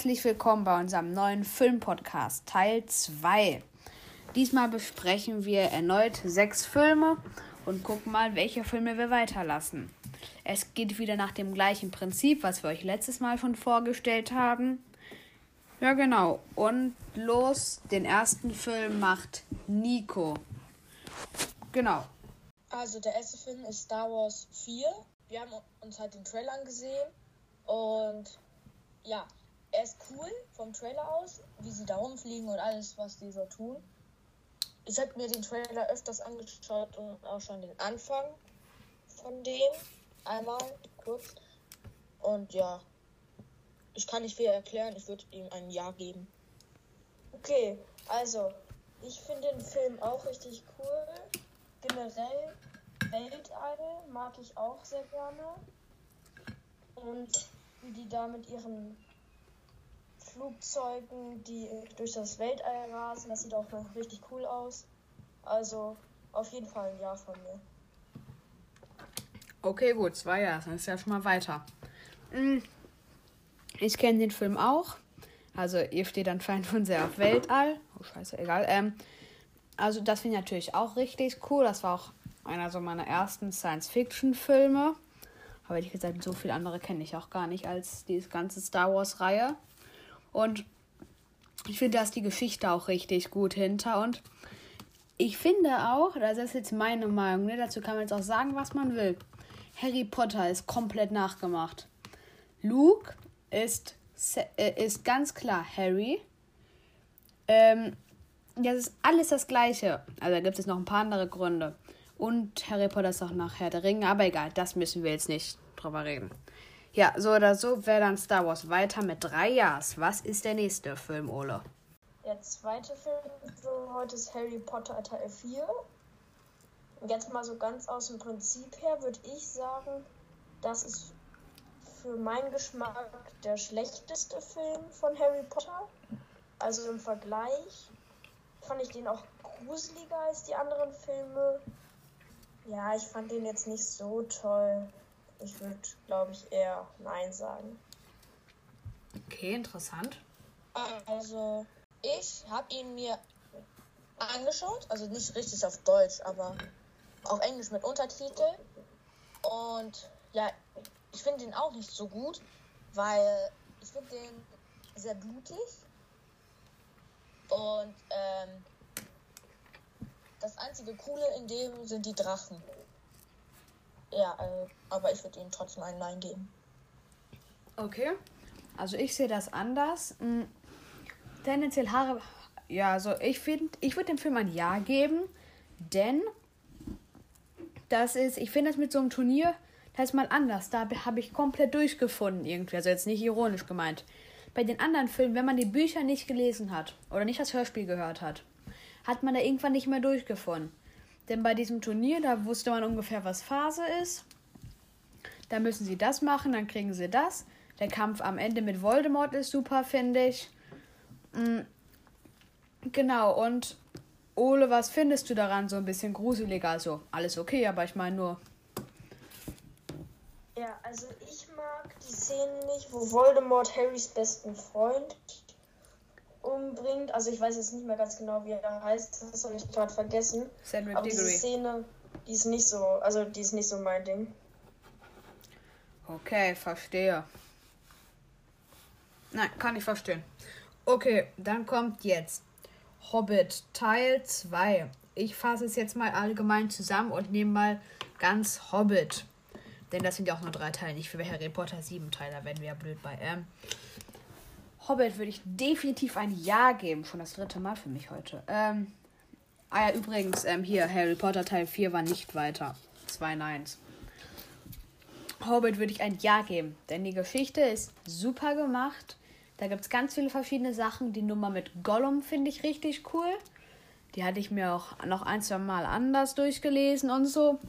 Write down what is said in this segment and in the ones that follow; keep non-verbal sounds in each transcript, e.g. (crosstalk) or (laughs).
herzlich willkommen bei unserem neuen Filmpodcast Teil 2. Diesmal besprechen wir erneut sechs Filme und gucken mal, welche Filme wir weiterlassen. Es geht wieder nach dem gleichen Prinzip, was wir euch letztes Mal schon vorgestellt haben. Ja, genau. Und los, den ersten Film macht Nico. Genau. Also der erste Film ist Star Wars 4. Wir haben uns halt den Trailer angesehen und ja, er ist cool vom Trailer aus, wie sie da rumfliegen und alles, was die so tun. Ich habe mir den Trailer öfters angeschaut und auch schon den Anfang von dem. Einmal kurz. Und ja, ich kann nicht viel erklären. Ich würde ihm ein Ja geben. Okay, also, ich finde den Film auch richtig cool. Generell Weltall mag ich auch sehr gerne. Und wie die da mit ihren Flugzeugen, die durch das Weltall rasen, das sieht auch richtig cool aus. Also auf jeden Fall ein Ja von mir. Okay, gut, zwei Ja, dann ist ja schon mal weiter. Hm, ich kenne den Film auch. Also ihr steht anscheinend schon sehr auf Weltall. Oh scheiße, egal. Ähm, also das finde ich natürlich auch richtig cool. Das war auch einer so meiner ersten Science-Fiction-Filme. Aber ehrlich gesagt, so viele andere kenne ich auch gar nicht als die ganze Star Wars-Reihe. Und ich finde, da ist die Geschichte auch richtig gut hinter. Und ich finde auch, das ist jetzt meine Meinung, ne? dazu kann man jetzt auch sagen, was man will. Harry Potter ist komplett nachgemacht. Luke ist, äh, ist ganz klar Harry. Ähm, das ist alles das Gleiche. Also da gibt es noch ein paar andere Gründe. Und Harry Potter ist auch nach Herr der Ringe, aber egal, das müssen wir jetzt nicht drüber reden. Ja, so oder so wäre dann Star Wars weiter mit drei Ja's. Was ist der nächste Film, Ole? Der zweite Film für heute ist Harry Potter Teil 4. Jetzt mal so ganz aus dem Prinzip her würde ich sagen, das ist für meinen Geschmack der schlechteste Film von Harry Potter. Also im Vergleich fand ich den auch gruseliger als die anderen Filme. Ja, ich fand den jetzt nicht so toll. Ich würde, glaube ich, eher Nein sagen. Okay, interessant. Also, ich habe ihn mir angeschaut, also nicht richtig auf Deutsch, aber auf Englisch mit Untertitel. Und ja, ich finde den auch nicht so gut, weil ich finde den sehr blutig. Und ähm, das einzige Coole in dem sind die Drachen. Ja, äh, aber ich würde ihnen trotzdem ein Nein geben. Okay. Also ich sehe das anders. Hm. Tendenziell Haare. Ja, also ich finde, ich würde dem Film ein Ja geben, denn das ist, ich finde das mit so einem Turnier, das ist mal anders. Da habe ich komplett durchgefunden irgendwie. Also jetzt nicht ironisch gemeint. Bei den anderen Filmen, wenn man die Bücher nicht gelesen hat oder nicht das Hörspiel gehört hat, hat man da irgendwann nicht mehr durchgefunden. Denn bei diesem Turnier, da wusste man ungefähr, was Phase ist. Da müssen sie das machen, dann kriegen sie das. Der Kampf am Ende mit Voldemort ist super, finde ich. Mhm. Genau, und Ole, was findest du daran so ein bisschen gruseliger? Also, alles okay, aber ich meine nur. Ja, also ich mag die Szenen nicht, wo Voldemort Harrys besten Freund umbringt. Also ich weiß jetzt nicht mehr ganz genau, wie er heißt. Das habe ich gerade vergessen. Cedric Aber Diggory. diese Szene, die ist nicht so, also die ist nicht so mein Ding. Okay, verstehe. Nein, kann ich verstehen. Okay, dann kommt jetzt Hobbit Teil 2. Ich fasse es jetzt mal allgemein zusammen und nehme mal ganz Hobbit. Denn das sind ja auch nur drei Teile, nicht für Harry Potter sieben Teile, da werden wir ja blöd bei. Ähm, Hobbit würde ich definitiv ein Ja geben. Schon das dritte Mal für mich heute. Ähm, ah ja, übrigens, ähm, hier, Harry Potter Teil 4 war nicht weiter. Zwei Neins. Hobbit würde ich ein Ja geben, denn die Geschichte ist super gemacht. Da gibt es ganz viele verschiedene Sachen. Die Nummer mit Gollum finde ich richtig cool. Die hatte ich mir auch noch ein, zwei Mal anders durchgelesen und so.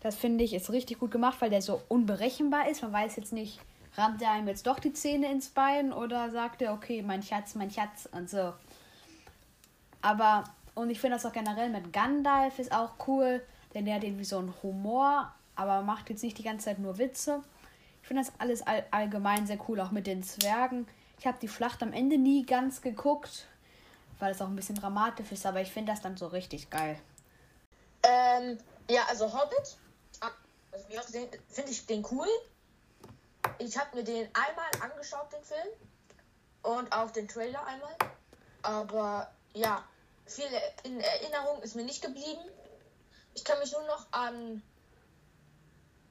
Das finde ich ist richtig gut gemacht, weil der so unberechenbar ist. Man weiß jetzt nicht, rammt er einem jetzt doch die Zähne ins Bein oder sagt er, okay, mein Schatz, mein Schatz und so. Aber, und ich finde das auch generell mit Gandalf ist auch cool, denn der hat irgendwie so einen Humor, aber macht jetzt nicht die ganze Zeit nur Witze. Ich finde das alles all, allgemein sehr cool, auch mit den Zwergen. Ich habe die Schlacht am Ende nie ganz geguckt, weil es auch ein bisschen dramatisch ist, aber ich finde das dann so richtig geil. Ähm, ja, also Hobbit, also finde ich den cool. Ich habe mir den einmal angeschaut, den Film. Und auch den Trailer einmal. Aber ja, viel in Erinnerung ist mir nicht geblieben. Ich kann mich nur noch an.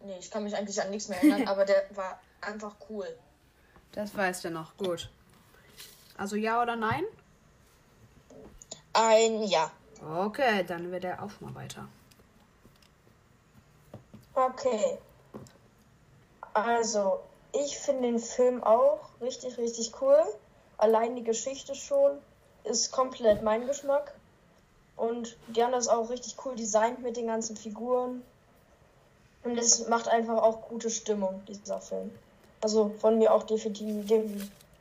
Nee, ich kann mich eigentlich an nichts mehr erinnern, (laughs) aber der war einfach cool. Das weißt du noch, gut. Also ja oder nein? Ein Ja. Okay, dann wird er auch mal weiter. Okay. Also, ich finde den Film auch richtig, richtig cool. Allein die Geschichte schon ist komplett mein Geschmack. Und Diana ist auch richtig cool designt mit den ganzen Figuren. Und es macht einfach auch gute Stimmung, dieser Film. Also von mir auch definitiv,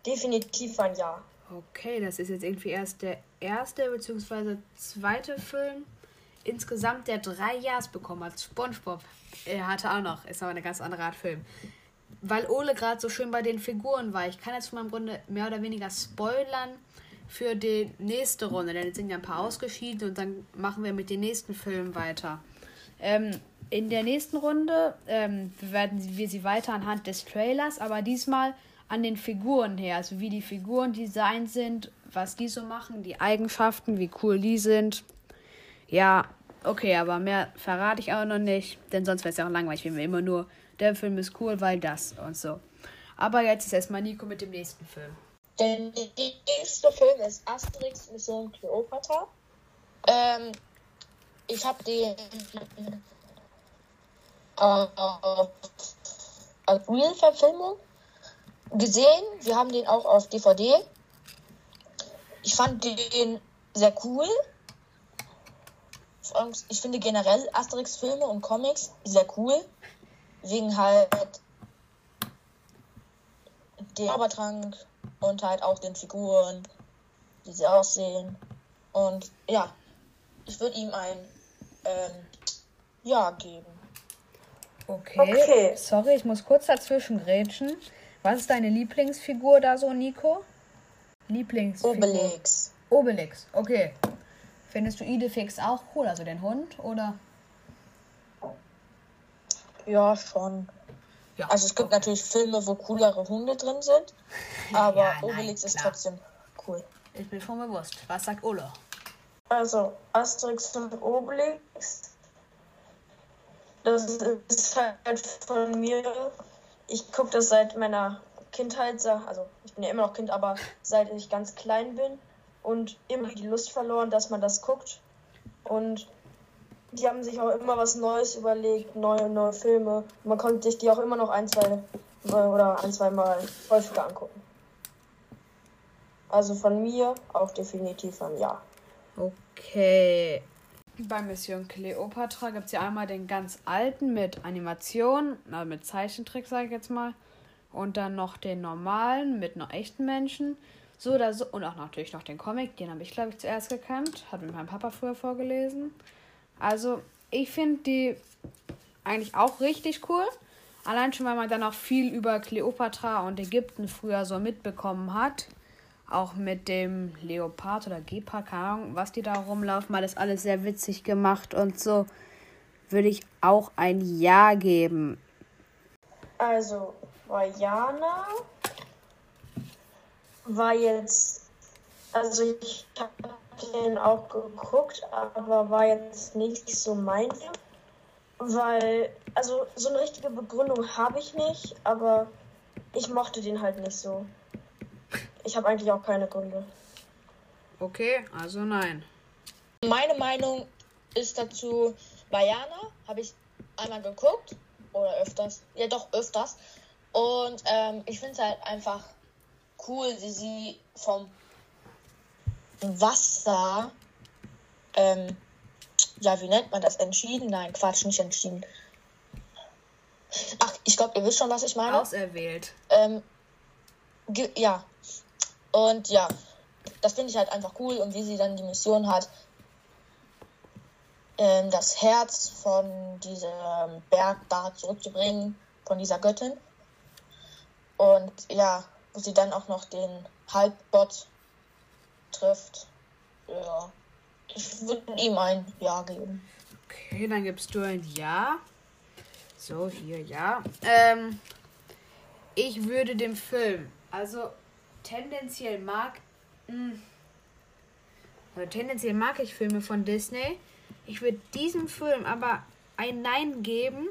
definitiv ein Ja. Okay, das ist jetzt irgendwie erst der erste bzw. zweite Film insgesamt, der drei Jahres bekommen hat. SpongeBob. Er hatte auch noch, ist aber eine ganz andere Art Film. Weil Ole gerade so schön bei den Figuren war, ich kann jetzt von meinem Grunde mehr oder weniger spoilern für die nächste Runde, denn jetzt sind ja ein paar ausgeschieden und dann machen wir mit den nächsten Filmen weiter. Ähm, in der nächsten Runde ähm, werden wir sie weiter anhand des Trailers, aber diesmal an den Figuren her, also wie die Figuren designt sind, was die so machen, die Eigenschaften, wie cool die sind. Ja, okay, aber mehr verrate ich auch noch nicht, denn sonst wäre es ja auch langweilig, wenn wir immer nur, der Film ist cool, weil das und so. Aber jetzt ist erstmal Nico mit dem nächsten Film. Der nächste Film ist Asterix Mission Cleopatra. Ähm, ich habe den äh, als Real-Verfilmung gesehen. Wir haben den auch auf DVD. Ich fand den sehr cool. Ich finde generell Asterix-Filme und Comics sehr cool. Wegen halt dem Zaubertrank und halt auch den Figuren, wie sie aussehen. Und ja, ich würde ihm ein ähm, Ja geben. Okay. okay. Sorry, ich muss kurz dazwischen grätschen. Was ist deine Lieblingsfigur da so, Nico? Lieblingsfigur? Obelix. Obelix, okay. Findest du Idefix auch cool, also den Hund, oder? Ja, schon. Ja. Also es gibt natürlich Filme, wo coolere Hunde drin sind, (laughs) aber ja, Obelix ist trotzdem cool. Ich bin schon bewusst. Was sagt Ulla? Also Asterix und Obelix, das ist halt von mir. Ich gucke das seit meiner Kindheit, also ich bin ja immer noch Kind, aber seit ich ganz klein bin und immer die Lust verloren, dass man das guckt. Und die haben sich auch immer was Neues überlegt, neue, neue Filme. Man konnte sich die auch immer noch ein, zwei oder ein, zwei Mal häufiger angucken. Also von mir auch definitiv ein Ja. Okay. Bei Mission Cleopatra gibt es ja einmal den ganz alten mit Animation, also mit Zeichentrick, sage ich jetzt mal. Und dann noch den normalen mit noch echten Menschen. So oder so. Und auch natürlich noch den Comic, den habe ich, glaube ich, zuerst gekämmt. Hat mit meinem Papa früher vorgelesen. Also, ich finde die eigentlich auch richtig cool. Allein schon, weil man dann auch viel über Kleopatra und Ägypten früher so mitbekommen hat. Auch mit dem Leopard oder Gepard, keine Ahnung, was die da rumlaufen, weil das alles sehr witzig gemacht und so. Würde ich auch ein Ja geben. Also, Vajana war jetzt. Also, ich habe den auch geguckt, aber war jetzt nicht so mein Weil, also so eine richtige Begründung habe ich nicht, aber ich mochte den halt nicht so. Ich habe eigentlich auch keine Gründe. Okay, also nein. Meine Meinung ist dazu, Bayana habe ich einmal geguckt oder öfters. Ja, doch öfters. Und ähm, ich finde es halt einfach cool, wie sie vom Wasser, ähm, ja, wie nennt man das? Entschieden? Nein, Quatsch, nicht entschieden. Ach, ich glaube, ihr wisst schon, was ich meine. Auserwählt. Ähm, ja. Und ja, das finde ich halt einfach cool und wie sie dann die Mission hat, ähm, das Herz von diesem Berg da zurückzubringen, von dieser Göttin. Und ja, wo sie dann auch noch den Halbbot trifft. Ja, ich würde ihm ein Ja geben. Okay, dann gibst du ein Ja. So, hier, ja. Ähm, ich würde dem Film, also tendenziell mag, mh, also tendenziell mag ich Filme von Disney. Ich würde diesem Film aber ein Nein geben.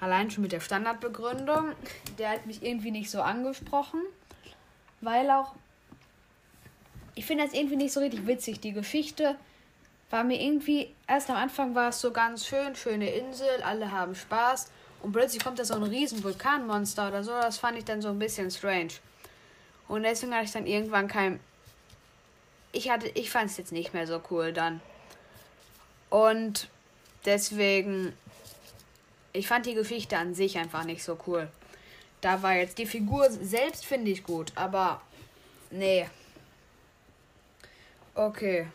Allein schon mit der Standardbegründung. Der hat mich irgendwie nicht so angesprochen. Weil auch. Ich finde das irgendwie nicht so richtig witzig. Die Geschichte war mir irgendwie. Erst am Anfang war es so ganz schön. Schöne Insel. Alle haben Spaß. Und plötzlich kommt da so ein riesen Vulkanmonster oder so. Das fand ich dann so ein bisschen strange. Und deswegen hatte ich dann irgendwann kein. Ich hatte, ich fand es jetzt nicht mehr so cool dann. Und deswegen, ich fand die Geschichte an sich einfach nicht so cool. Da war jetzt die Figur selbst finde ich gut, aber nee. Okay.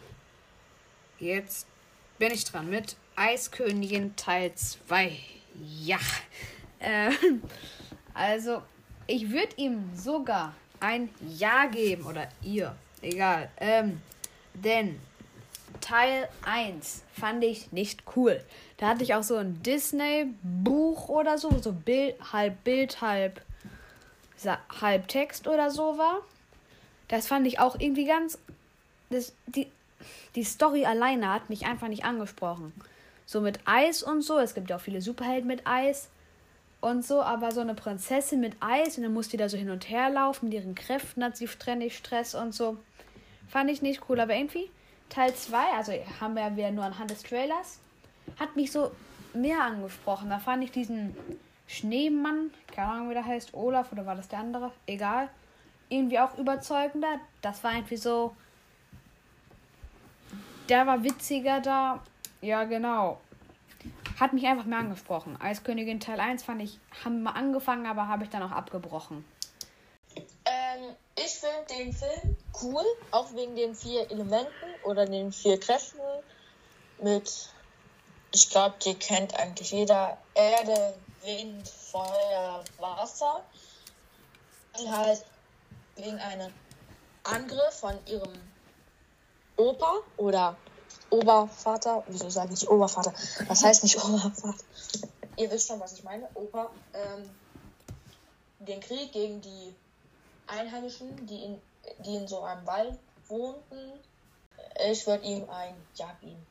Jetzt bin ich dran mit Eiskönigin Teil 2. Ja. Äh, also, ich würde ihm sogar ein Ja geben oder ihr. Egal. Ähm, denn Teil 1 fand ich nicht cool. Da hatte ich auch so ein Disney-Buch oder so, so Bild, halb Bild, halb, halb Text oder so war. Das fand ich auch irgendwie ganz. Das, die, die Story alleine hat mich einfach nicht angesprochen. So mit Eis und so. Es gibt ja auch viele Superhelden mit Eis und so, aber so eine Prinzessin mit Eis und dann muss die da so hin und her laufen. Mit ihren Kräften hat sie ständig Stress und so. Fand ich nicht cool, aber irgendwie Teil 2, also haben wir ja nur anhand des Trailers, hat mich so mehr angesprochen. Da fand ich diesen Schneemann, keine Ahnung wie der heißt, Olaf oder war das der andere, egal, irgendwie auch überzeugender. Das war irgendwie so, der war witziger da. Ja, genau. Hat mich einfach mehr angesprochen. Eiskönigin Teil 1 fand ich, haben wir angefangen, aber habe ich dann auch abgebrochen. Ähm, ich finde den Film cool, auch wegen den vier Elementen oder den vier Kräften mit, ich glaube, die kennt eigentlich jeder, Erde, Wind, Feuer, Wasser. Die halt wegen einem Angriff von ihrem Opa oder Obervater, wieso sage ich Obervater? Das heißt nicht Obervater. Ihr wisst schon, was ich meine. Opa, ähm, den Krieg gegen die Einheimischen, die in, die in so einem Wald wohnten. Ich würde ihm ein Ja geben.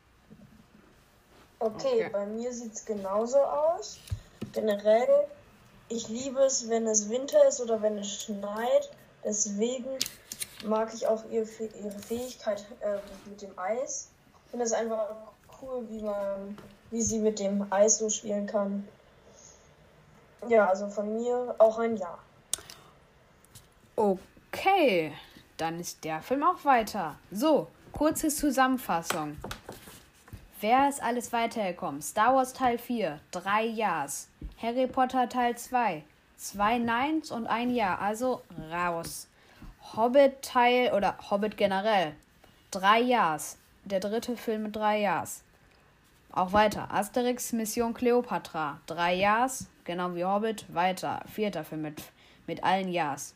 Okay, okay. bei mir sieht es genauso aus. Generell, ich liebe es, wenn es Winter ist oder wenn es schneit. Deswegen mag ich auch ihre, ihre Fähigkeit äh, mit dem Eis. Ich finde es einfach cool, wie man, wie sie mit dem Eis so spielen kann. Ja, also von mir auch ein Ja. Okay, dann ist der Film auch weiter. So, kurze Zusammenfassung. Wer ist alles weitergekommen? Star Wars Teil 4, drei Ja's. Harry Potter Teil 2, zwei Neins und ein Ja, also raus. Hobbit Teil oder Hobbit generell, drei Ja's. Der dritte Film mit drei Ja's. Auch weiter. Asterix Mission Cleopatra, drei Ja's, genau wie Hobbit, weiter. Vierter Film mit, mit allen Ja's.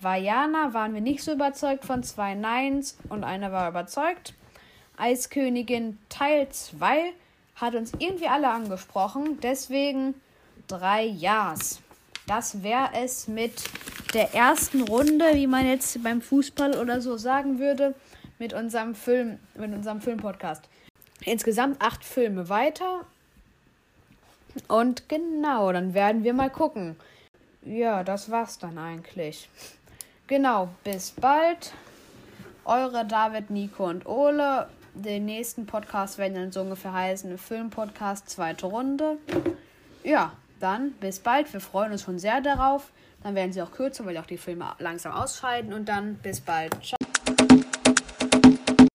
Vajana waren wir nicht so überzeugt von zwei Neins und einer war überzeugt. Eiskönigin Teil 2 hat uns irgendwie alle angesprochen, deswegen drei Ja's. Das wäre es mit der ersten Runde, wie man jetzt beim Fußball oder so sagen würde, mit unserem Film, mit unserem Filmpodcast. Insgesamt acht Filme weiter. Und genau, dann werden wir mal gucken. Ja, das war's dann eigentlich. Genau, bis bald. Eure David, Nico und Ole. Den nächsten Podcast werden dann so ungefähr heißen Filmpodcast zweite Runde. Ja, dann bis bald. Wir freuen uns schon sehr darauf. Dann werden sie auch kürzer, weil auch die Filme langsam ausscheiden. Und dann bis bald. Ciao.